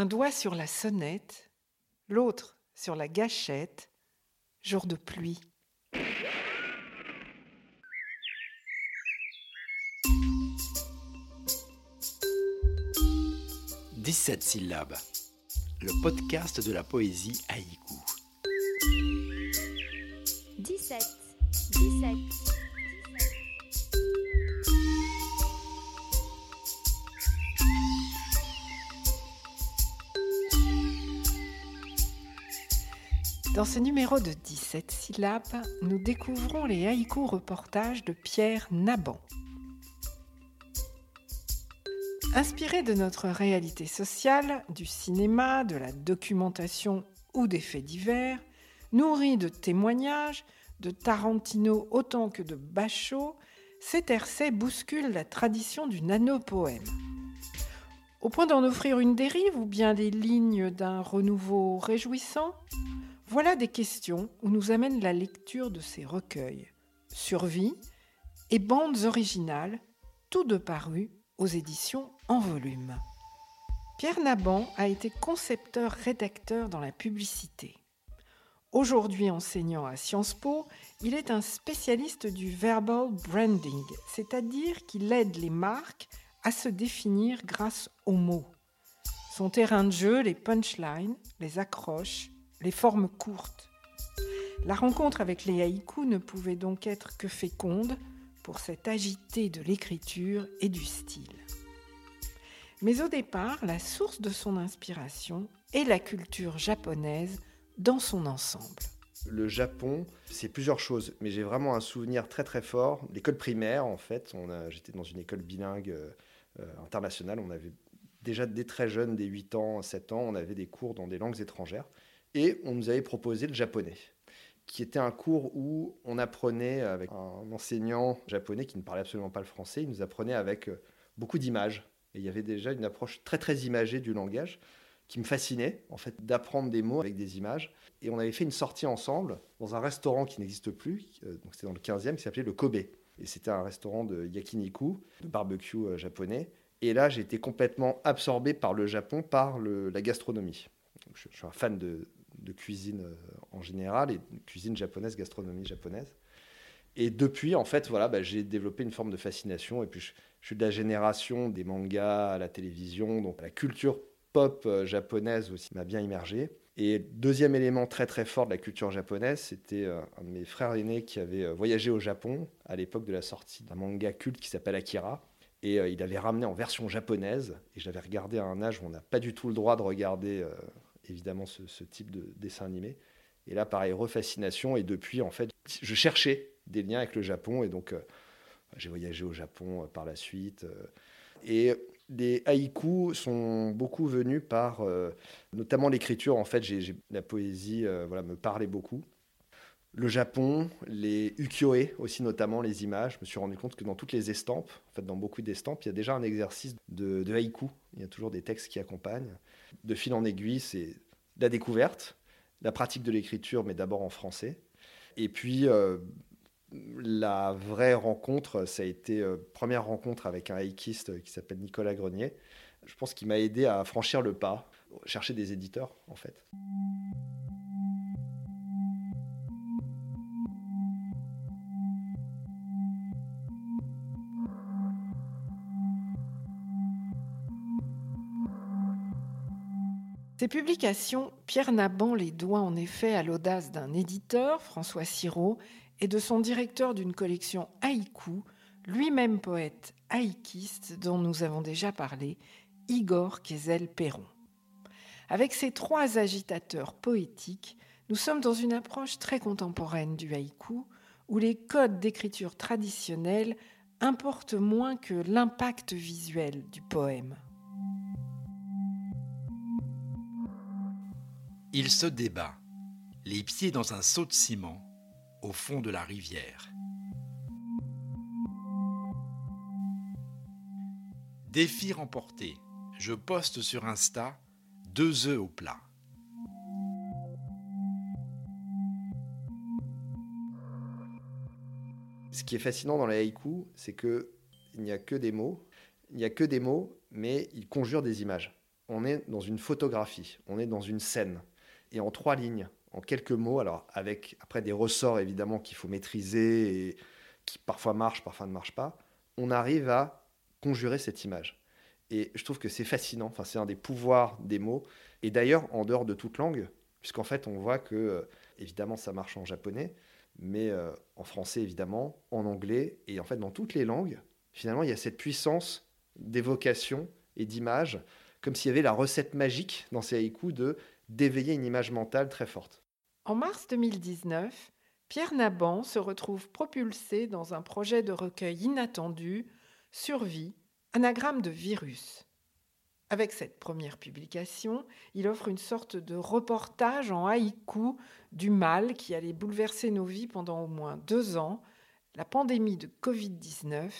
Un doigt sur la sonnette, l'autre sur la gâchette, jour de pluie. 17 syllabes, le podcast de la poésie haïku. 17, 17. Dans ce numéro de 17 syllabes, nous découvrons les haïkus reportages de Pierre Naban. Inspiré de notre réalité sociale, du cinéma, de la documentation ou des faits divers, nourri de témoignages, de Tarantino autant que de Bachot, cet RC bouscule la tradition du nanopoème. Au point d'en offrir une dérive ou bien les lignes d'un renouveau réjouissant Voilà des questions où nous amène la lecture de ces recueils. Survie et bandes originales, tous deux parus aux éditions en volume. Pierre Naban a été concepteur-rédacteur dans la publicité. Aujourd'hui enseignant à Sciences Po, il est un spécialiste du verbal branding, c'est-à-dire qu'il aide les marques à se définir grâce aux mots. Son terrain de jeu, les punchlines, les accroches, les formes courtes. La rencontre avec les haïkus ne pouvait donc être que féconde pour cette agité de l'écriture et du style. Mais au départ, la source de son inspiration est la culture japonaise dans son ensemble. Le Japon, c'est plusieurs choses, mais j'ai vraiment un souvenir très très fort. L'école primaire, en fait, j'étais dans une école bilingue euh, internationale, on avait déjà dès très jeune, dès 8 ans, 7 ans, on avait des cours dans des langues étrangères, et on nous avait proposé le japonais qui était un cours où on apprenait avec un enseignant japonais qui ne parlait absolument pas le français, il nous apprenait avec euh, beaucoup d'images. Et il y avait déjà une approche très très imagée du langage qui me fascinait, en fait, d'apprendre des mots avec des images. Et on avait fait une sortie ensemble dans un restaurant qui n'existe plus, euh, donc c'était dans le 15e, qui s'appelait le Kobe. Et c'était un restaurant de yakiniku, de barbecue euh, japonais. Et là, j'ai été complètement absorbé par le Japon, par la gastronomie. je, suis un fan de, de cuisine euh, en général et cuisine japonaise, gastronomie japonaise. Et depuis, en fait, voilà, bah, j'ai développé une forme de fascination. Et puis, je, suis de la génération des mangas à la télévision, donc la culture pop euh, japonaise aussi m'a bien immergé. Et deuxième élément très très fort de la culture japonaise, c'était euh, un de mes frères aînés qui avait voyagé au Japon à l'époque de la sortie d'un manga culte qui s'appelle Akira. Et il avait ramené en version japonaise. Et j'avais regardé à un âge où on n'a pas du tout le droit de regarder évidemment ce, type de dessin animé. Et là, pareil, refascination. Et depuis, en fait, je cherchais des liens avec le Japon. Et donc, euh, j'ai voyagé au Japon euh, par la suite. Euh. et les haïkus sont beaucoup venus par, notamment l'écriture. En fait, j'ai, la poésie voilà, me parlait beaucoup. Le Japon, les ukiyo-e aussi notamment, les images. Je me suis rendu compte que dans toutes les estampes, en fait dans beaucoup d'estampes, il y a déjà un exercice de, de haïku. Il y a toujours des textes qui accompagnent. De fil en aiguille, c'est la découverte, la pratique de l'écriture, mais d'abord en français. Et puis, euh, la vraie rencontre, ça a été euh, première rencontre avec un haïkiste qui s'appelle Nicolas Grenier. Je pense qu'il m'a aidé à franchir le pas, chercher des éditeurs en fait. Ces publications, Pierre Naban les doit en effet à l'audace d'un éditeur, François Sirot, et de son directeur d'une collection haïku, lui-même poète haïkiste dont nous avons déjà parlé, Igor Kézel-Perron. Avec ces trois agitateurs poétiques, nous sommes dans une approche très contemporaine du haïku, où les codes d'écriture traditionnels importent moins que l'impact visuel du poème. Il se débat, les pieds dans un seau de ciment, au fond de la rivière. Défi remporté, je poste sur Insta deux œufs au plat. Ce qui est fascinant dans les haïkus, c'est qu'il n'y a que des mots, il n'y a que des mots, mais ils conjurent des images. on est dans une photographie, on est dans une scène. Et en trois lignes, en quelques mots, alors avec après des ressorts évidemment qu'il faut maîtriser et qui parfois marchent, parfois ne marchent pas, on arrive à conjurer cette image. Et je trouve que c'est fascinant, enfin, c'est un des pouvoirs des mots. Et d'ailleurs, en dehors de toute langue, puisqu'en fait, on voit que, euh, évidemment, ça marche en japonais, mais euh, en français, évidemment, en anglais, et en fait, dans toutes les langues, finalement, il y a cette puissance d'évocation et d'image, comme s'il y avait la recette magique dans ces haïkus de d'éveiller une image mentale très forte. En mars 2019, Pierre Naban se retrouve propulsé dans un projet de recueil inattendu, Survie, anagramme de virus. Avec cette première publication, il offre une sorte de reportage en haïku du mal qui allait bouleverser nos vies pendant au moins deux ans, la pandémie de Covid-19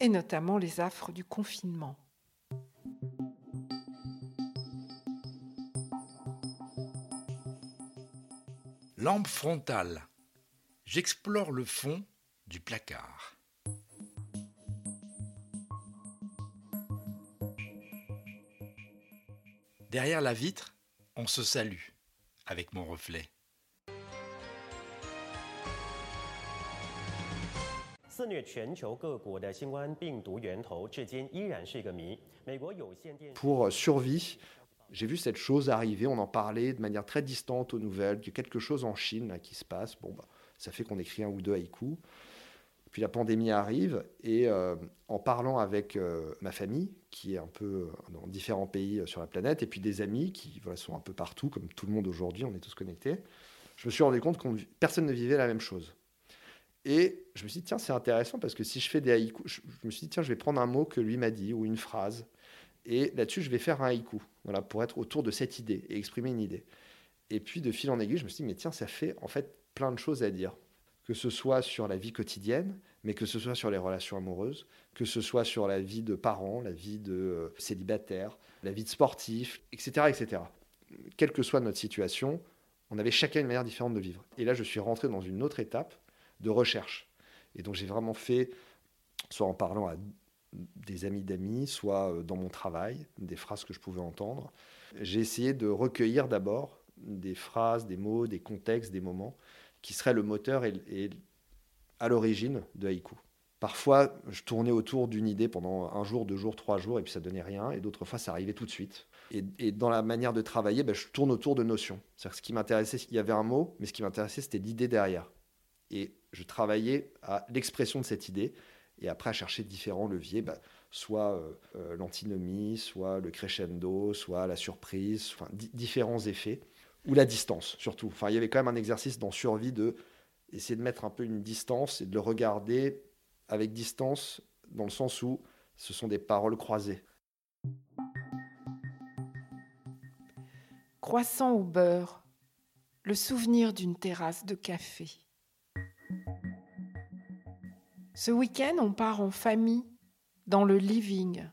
et notamment les affres du confinement. Lampe frontale. J'explore le fond du placard. Derrière la vitre, on se salue avec mon reflet. Pour survie, j'ai vu cette chose arriver, on en parlait de manière très distante aux nouvelles, a quelque chose en Chine qui se passe. Bon, bah, ça fait qu'on écrit un ou deux haïkus. Puis la pandémie arrive et euh, en parlant avec euh, ma famille, qui est un peu euh, dans différents pays sur la planète, et puis des amis qui sont un peu partout, comme tout le monde aujourd'hui, on est tous connectés, je me suis rendu compte que personne ne vivait la même chose. Et je me suis dit, tiens, c'est intéressant parce que si je fais des haïkus, je me suis dit, tiens, je vais prendre un mot que lui m'a dit ou une phrase. Et là-dessus, je vais faire un haïku, voilà, pour être autour de cette idée et exprimer une idée. Et puis, de fil en aiguille, je me suis dit, mais tiens, ça fait en fait plein de choses à dire que ce soit sur la vie quotidienne, mais que ce soit sur les relations amoureuses, que ce soit sur la vie de parents, la vie de euh, célibataire, la vie de sportif, etc., etc. Quelle que soit notre situation, on avait chacun une manière différente de vivre. Et là, je suis rentré dans une autre étape de recherche. Et donc, j'ai vraiment fait, soit en parlant à des amis d'amis, soit euh, dans mon travail, des phrases que je pouvais entendre. J'ai essayé de recueillir d'abord des phrases, des mots, des contextes, des moments qui serait le moteur et, à l'origine de Haïku. Parfois, je tournais autour d'une idée pendant un jour, deux jours, trois jours, et puis ça donnait rien. Et d'autres fois, ça arrivait tout de suite. Et, dans la manière de travailler, ben, je tourne autour de notions. C'est-à-dire ce qui m'intéressait, il y avait un mot, mais ce qui m'intéressait, c'était l'idée derrière. Et je travaillais à l'expression de cette idée, et après à chercher différents leviers, ben, soit euh, euh, l'antinomie, soit le crescendo, soit la surprise, enfin, différents effets ou la distance surtout. Enfin, il y avait quand même un exercice dans survie de essayer de mettre un peu une distance et de le regarder avec distance dans le sens où ce sont des paroles croisées. Croissant au beurre, le souvenir d'une terrasse de café. Ce week-end, on part en famille dans le living.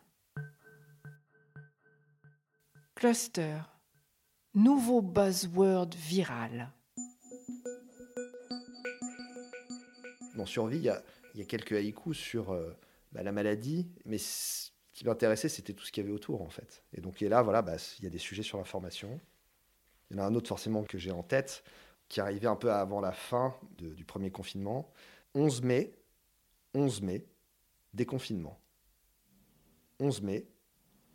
Cluster nouveau buzzword viral. Dans Survie, il y a, quelques haïkus sur euh, bah, la maladie, mais ce qui m'intéressait, c'était tout ce qu'il y avait autour, en fait. Et donc, et là, voilà, bah, il y a des sujets sur l'information. Il y en a un autre, forcément, que j'ai en tête, qui arrivait un peu avant la fin du premier confinement. 11 mai, 11 mai, déconfinement. 11 mai,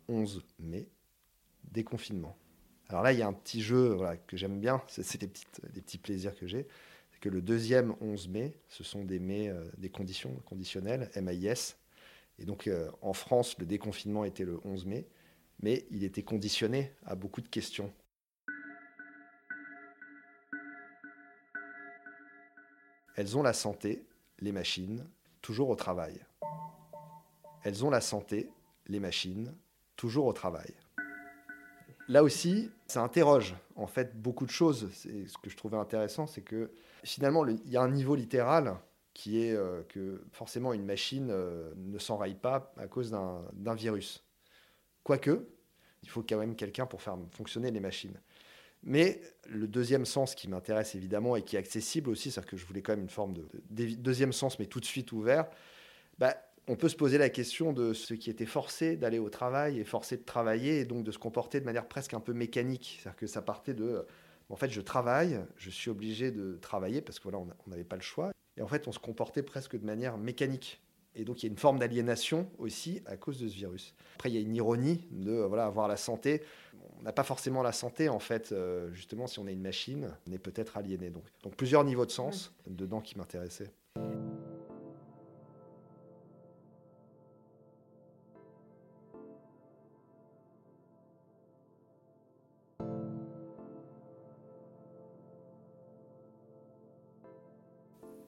11 mai, déconfinement. Alors là, il y a un petit jeu que j'aime bien, c'est des, petits plaisirs que j'ai. C'est que le deuxième 11 mai, ce sont des mai, euh, des conditions conditionnelles, MAIS. Et donc euh, en France, le déconfinement était le 11 mai, mais il était conditionné à beaucoup de questions. Elles ont la santé, les machines, toujours au travail. Elles ont la santé, les machines, toujours au travail là aussi, ça interroge en fait beaucoup de choses. ce que je trouvais intéressant, c'est que finalement, il y a un niveau littéral qui est euh, que forcément une machine euh, ne s'enraye pas à cause d'un virus. Quoique, il faut quand même quelqu'un pour faire fonctionner les machines. Mais le deuxième sens qui m'intéresse évidemment et qui est accessible aussi, c'est-à-dire que je voulais quand même une forme de, deuxième sens, mais tout de suite ouvert, bah, on peut se poser la question de ceux qui étaient forcés d'aller au travail et forcés de travailler et donc de se comporter de manière presque un peu mécanique. C'est-à-dire que ça partait de en fait, je travaille, je suis obligé de travailler parce que voilà, on n'avait pas le choix. Et en fait, on se comportait presque de manière mécanique. Et donc, il y a une forme d'aliénation aussi à cause de ce virus. Après, il y a une ironie de voilà, avoir la santé. On n'a pas forcément la santé, en fait. Euh, justement, si on a une machine, on est peut-être aliéné. Donc, donc, plusieurs niveaux de sens dedans qui m'intéressaient.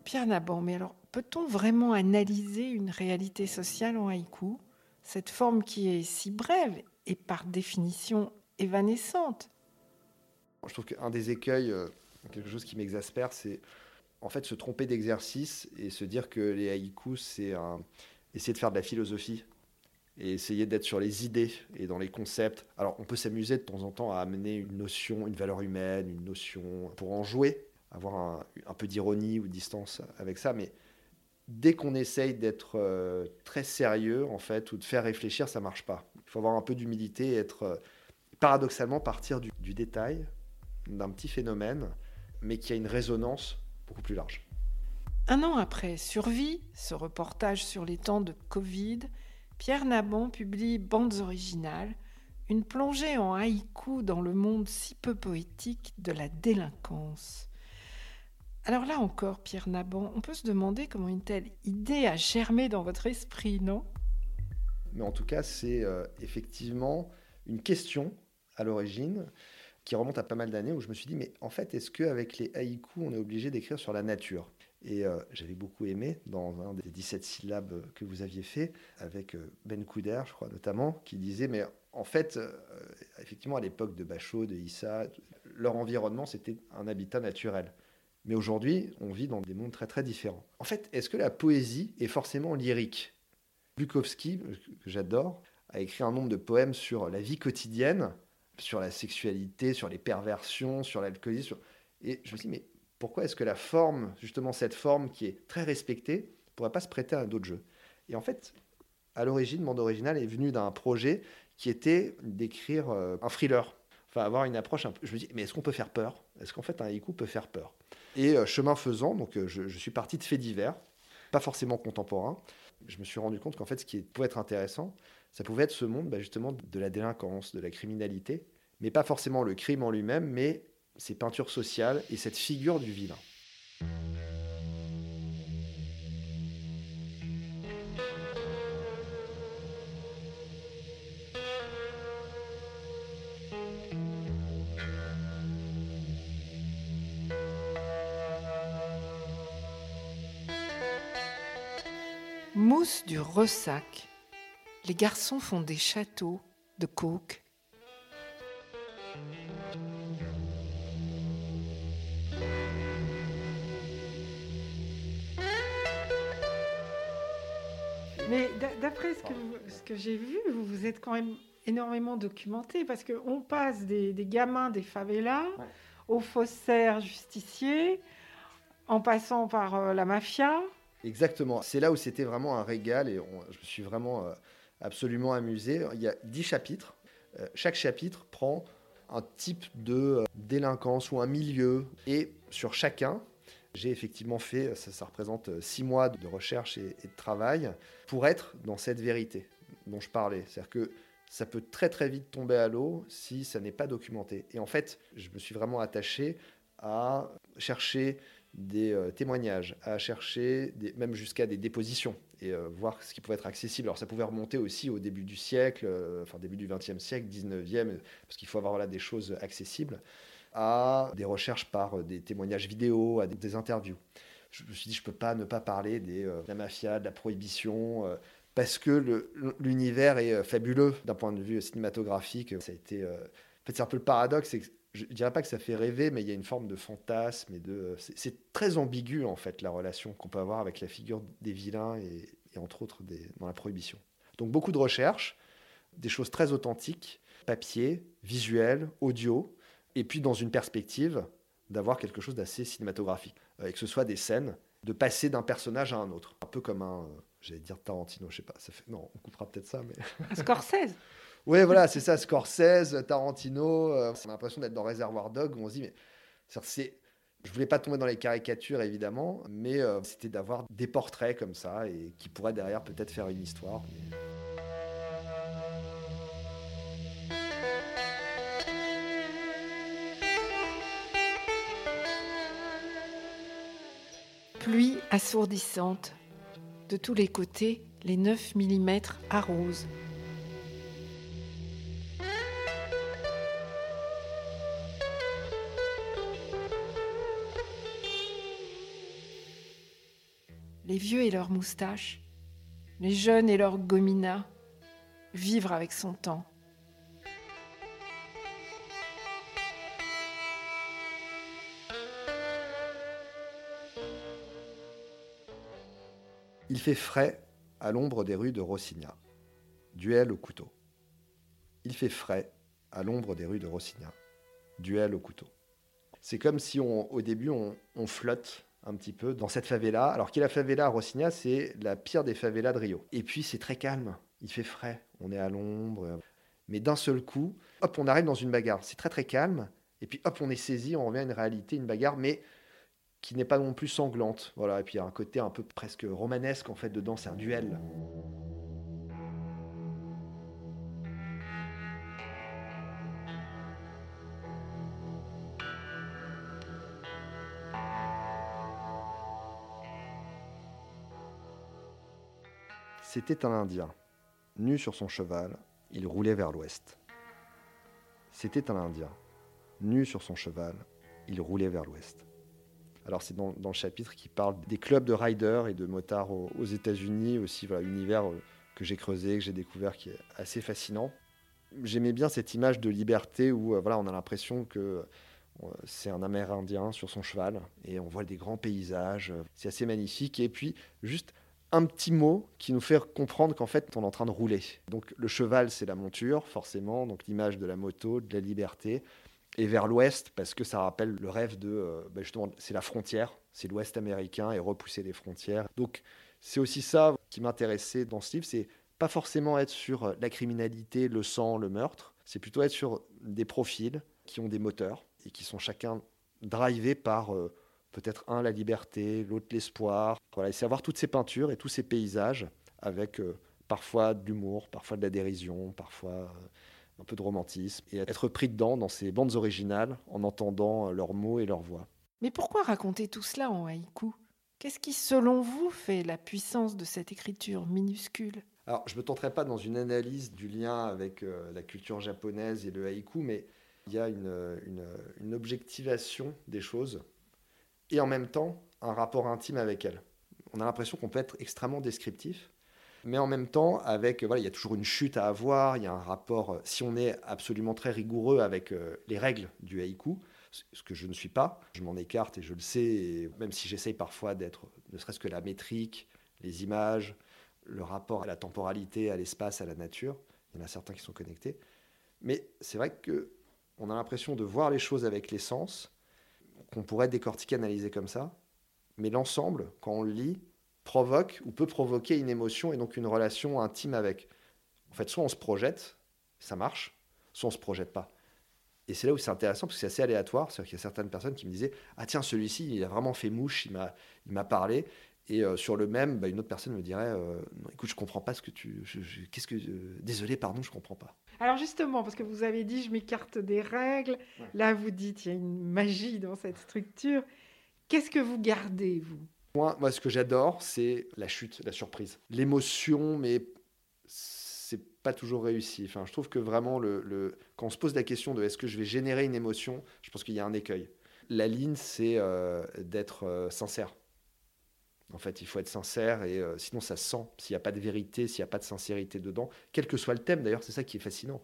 Pierre Naban, mais alors peut-on vraiment analyser une réalité sociale en haïku? Cette forme qui est si brève et par définition évanescente. Je trouve qu'un des écueils, euh, quelque chose qui m'exaspère, c'est en fait se tromper d'exercice et se dire que les haïkus, c'est essayer de faire de la philosophie et essayer d'être sur les idées et dans les concepts. Alors on peut s'amuser de temps en temps à amener une notion, une valeur humaine, une notion pour en jouer, avoir un, peu d'ironie ou de distance avec ça, mais dès qu'on essaye d'être euh, très sérieux, en fait, ou de faire réfléchir, ça marche pas. Il faut avoir un peu d'humilité et être, euh, paradoxalement, partir du, du détail, d'un petit phénomène, mais qui a une résonance beaucoup plus large. Un an après Survie, ce reportage sur les temps de Covid, Pierre Nabon publie Bandes originales, une plongée en haïku dans le monde si peu poétique de la délinquance. Alors là encore, Pierre Naban, on peut se demander comment une telle idée a germé dans votre esprit, non? Mais en tout cas, c'est euh, effectivement une question à l'origine qui remonte à pas mal d'années où je me suis dit, mais en fait, est-ce qu'avec les haïkus, on est obligé d'écrire sur la nature? Et euh, j'avais beaucoup aimé dans un des 17 syllabes que vous aviez fait, avec euh, Ben Couder, je crois notamment, qui disait, mais en fait, effectivement, à l'époque de Bachot, de Issa, leur environnement, c'était un habitat naturel. Mais aujourd'hui, on vit dans des mondes très très différents. En fait, est-ce que la poésie est forcément lyrique? Bukowski, que j'adore, a écrit un nombre de poèmes sur la vie quotidienne, sur la sexualité, sur les perversions, sur l'alcoolisme. Et je me dit, mais pourquoi est-ce que la forme, justement cette forme qui est très respectée, ne pourrait pas se prêter à d'autres jeux Et en fait, à l'origine, Monde Original est venu d'un projet qui était d'écrire euh, un thriller. Avoir une approche un peu. Je me dis, mais est-ce qu'on peut faire peur? Est-ce qu'en fait un haïku peut faire peur? Et euh, chemin faisant, donc euh, je, suis parti de faits divers, pas forcément contemporains. Je me suis rendu compte qu'en fait, ce qui pouvait être intéressant, ça pouvait être ce monde bah, justement de la délinquance, de la criminalité, mais pas forcément le crime en lui-même, mais ses peintures sociales et cette figure du vilain. Du ressac. Les garçons font des châteaux de coke. Mais d'après ce que, ce que j'ai vu, vous vous êtes quand même énormément documenté parce qu'on passe des, gamins des favelas aux faussaires justiciers, en passant par euh, la mafia. Exactement. C'est là où c'était vraiment un régal et je me suis vraiment euh, absolument amusé. Il y a dix chapitres. Euh, chaque chapitre prend un type de euh, délinquance ou un milieu. Et sur chacun, j'ai effectivement fait, ça, représente six mois de recherche et, de travail pour être dans cette vérité dont je parlais. C'est-à-dire que ça peut très très vite tomber à l'eau si ça n'est pas documenté. Et en fait, je me suis vraiment attaché à chercher des euh, témoignages, à chercher même jusqu'à des dépositions et euh, voir ce qui pouvait être accessible. Alors ça pouvait remonter aussi au début du siècle, euh, enfin début du XXe siècle, XIXe, parce qu'il faut avoir voilà, des choses accessibles, à des recherches par des témoignages vidéo, à des, interviews. Je me suis dit, je ne peux pas ne pas parler de la mafia, de la prohibition, parce que l'univers est fabuleux d'un point de vue cinématographique. Ça a été... en fait, c'est un peu le paradoxe, je ne dirais pas que ça fait rêver, mais il y a une forme de fantasme et de. C'est très ambigu en fait la relation qu'on peut avoir avec la figure des vilains et, entre autres des, dans la prohibition. Donc beaucoup de recherches, des choses très authentiques, papier, visuel, audio, et puis dans une perspective d'avoir quelque chose d'assez cinématographique, euh, et que ce soit des scènes, de passer d'un personnage à un autre, un peu comme un, J'allais dire Tarantino, je sais pas. Ça fait... Non, on coupera peut-être ça, mais. Scorsese Ouais, voilà, c'est ça, Scorsese, Tarantino. Euh, on a l'impression d'être dans Réservoir Dog où on se dit, mais. Je voulais pas tomber dans les caricatures, évidemment, mais euh, c'était d'avoir des portraits comme ça et qui pourraient derrière peut-être faire une histoire. Pluie assourdissante. De tous les côtés, les 9 mm arrosent. Les vieux et leurs moustaches, les jeunes et leurs gominas, vivre avec son temps. Il fait frais à l'ombre des rues de Rossigna. Duel au couteau. Il fait frais à l'ombre des rues de Rossigna. Duel au couteau. C'est comme si au début on flotte un petit peu dans cette favela. Alors qui est la favela? À Rossigna, c'est la pire des favelas de Rio. Et puis c'est très calme, il fait frais, on est à l'ombre. Mais d'un seul coup, hop, on arrive dans une bagarre. C'est très très calme. Et puis hop, on est saisi, on revient à une réalité, une bagarre, mais qui n'est pas non plus sanglante. Voilà, et puis il y a un côté un peu presque romanesque en fait dedans, c'est un duel. C'était un Indien. Nu sur son cheval, il roulait vers l'ouest. C'était un Indien. Nu sur son cheval, il roulait vers l'ouest. Alors c'est dans, le chapitre qui parle des clubs de riders et de motards aux, aux États-Unis aussi, voilà, univers euh, que j'ai creusé, que j'ai découvert, qui est assez fascinant. J'aimais bien cette image de liberté où euh, voilà, on a l'impression que euh, c'est un Amérindien sur son cheval et on voit des grands paysages. C'est assez magnifique. Et puis juste un petit mot qui nous fait comprendre qu'en fait on est en train de rouler. Donc le cheval c'est la monture forcément, donc l'image de la moto, de la liberté et vers l'ouest parce que ça rappelle le rêve de ben justement c'est la frontière, c'est l'ouest américain et repousser les frontières. Donc c'est aussi ça qui m'intéressait dans ce livre, c'est pas forcément être sur euh, la criminalité, le sang, le meurtre, c'est plutôt être sur des profils qui ont des moteurs et qui sont chacun drivés par euh, peut-être un la liberté, l'autre l'espoir. Voilà, et c'est avoir toutes ces peintures et tous ces paysages avec euh, parfois de l'humour, parfois de la dérision, parfois euh, un peu de romantisme, et être pris dedans dans ces bandes originales en entendant euh, leurs mots et leurs voix. Mais pourquoi raconter tout cela en haïku? Qu'est-ce qui, selon vous, fait la puissance de cette écriture minuscule? Alors, je ne me tenterai pas dans une analyse du lien avec euh, la culture japonaise et le haïku, mais il y a une, une, une objectivation des choses et en même temps un rapport intime avec elles. On a l'impression qu'on peut être extrêmement descriptif, mais en même temps, avec voilà, il y a toujours une chute à avoir, il y a un rapport. euh, Si on est absolument très rigoureux avec euh, les règles du haïku, ce que je ne suis pas, je m'en écarte et je le sais, même si j'essaye parfois d'être, ne serait-ce que la métrique, les images, le rapport à la temporalité, à l'espace, à la nature, il y en a certains qui sont connectés, mais c'est vrai que on a l'impression de voir les choses avec les sens, qu'on pourrait décortiquer, analyser comme ça, mais l'ensemble, quand on le lit, provoque ou peut provoquer une émotion et donc une relation intime avec. En fait, soit on se projette, ça marche, soit on se projette pas. Et c'est là où c'est intéressant parce que c'est assez aléatoire. C'est-à-dire qu'il y a certaines personnes qui me disaient Ah, tiens, celui-ci, il a vraiment fait mouche, il m'a, il m'a parlé. Et euh, sur le même, bah, une autre personne me dirait euh, Non, Écoute, je comprends pas ce que tu. qu'est-ce que. euh, désolé, pardon, je comprends pas. Alors justement, parce que vous avez dit je m'écarte des règles, Ouais. là vous dites il y a une magie dans cette structure. Qu'est-ce que vous gardez, vous? Moi, moi, ce que j'adore, c'est la chute, la surprise. L'émotion, mais c'est pas toujours réussi. Enfin, je trouve que vraiment, le, le- quand on se pose la question de est-ce que je vais générer une émotion, je pense qu'il y a un écueil. La ligne, c'est d'être sincère. En fait, il faut être sincère et euh, sinon ça se sent. S'il n'y a pas de vérité, s'il n'y a pas de sincérité dedans, quel que soit le thème, d'ailleurs, c'est ça qui est fascinant.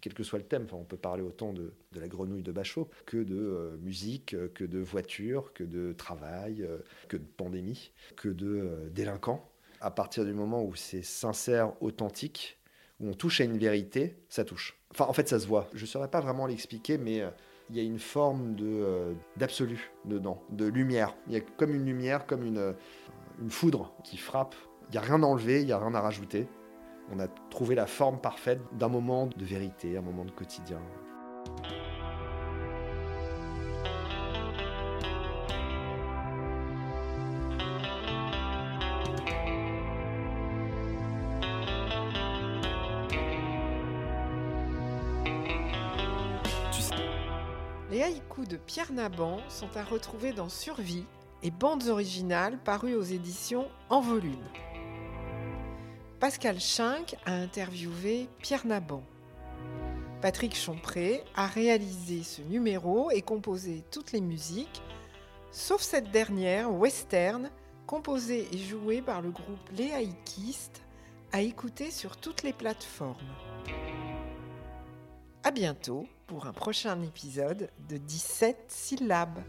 Quel que soit le thème, on peut parler autant de, la grenouille de Bachot que de euh, musique, euh, que de voiture, que de travail, que de pandémie, que de délinquants. À partir du moment où c'est sincère, authentique, on touche à une vérité, ça touche. Enfin, en fait, ça se voit. Je ne saurais pas vraiment l'expliquer, mais euh, il y a une forme euh, d'absolu dedans, de lumière. Il y a comme une lumière, comme une, euh, une foudre qui frappe. n'y a rien à enlever, il n'y a rien à rajouter. On a trouvé la forme parfaite d'un moment de vérité, un moment de quotidien. Pierre Naban sont à retrouver dans Survie et bandes originales parues aux éditions En Volume. Pascal Schinck a interviewé Pierre Naban. Patrick Chompré a réalisé ce numéro et composé toutes les musiques, sauf cette dernière, western, composée et jouée par le groupe Les Haïkistes, à écouter sur toutes les plateformes. À bientôt pour un prochain épisode de 17 syllabes.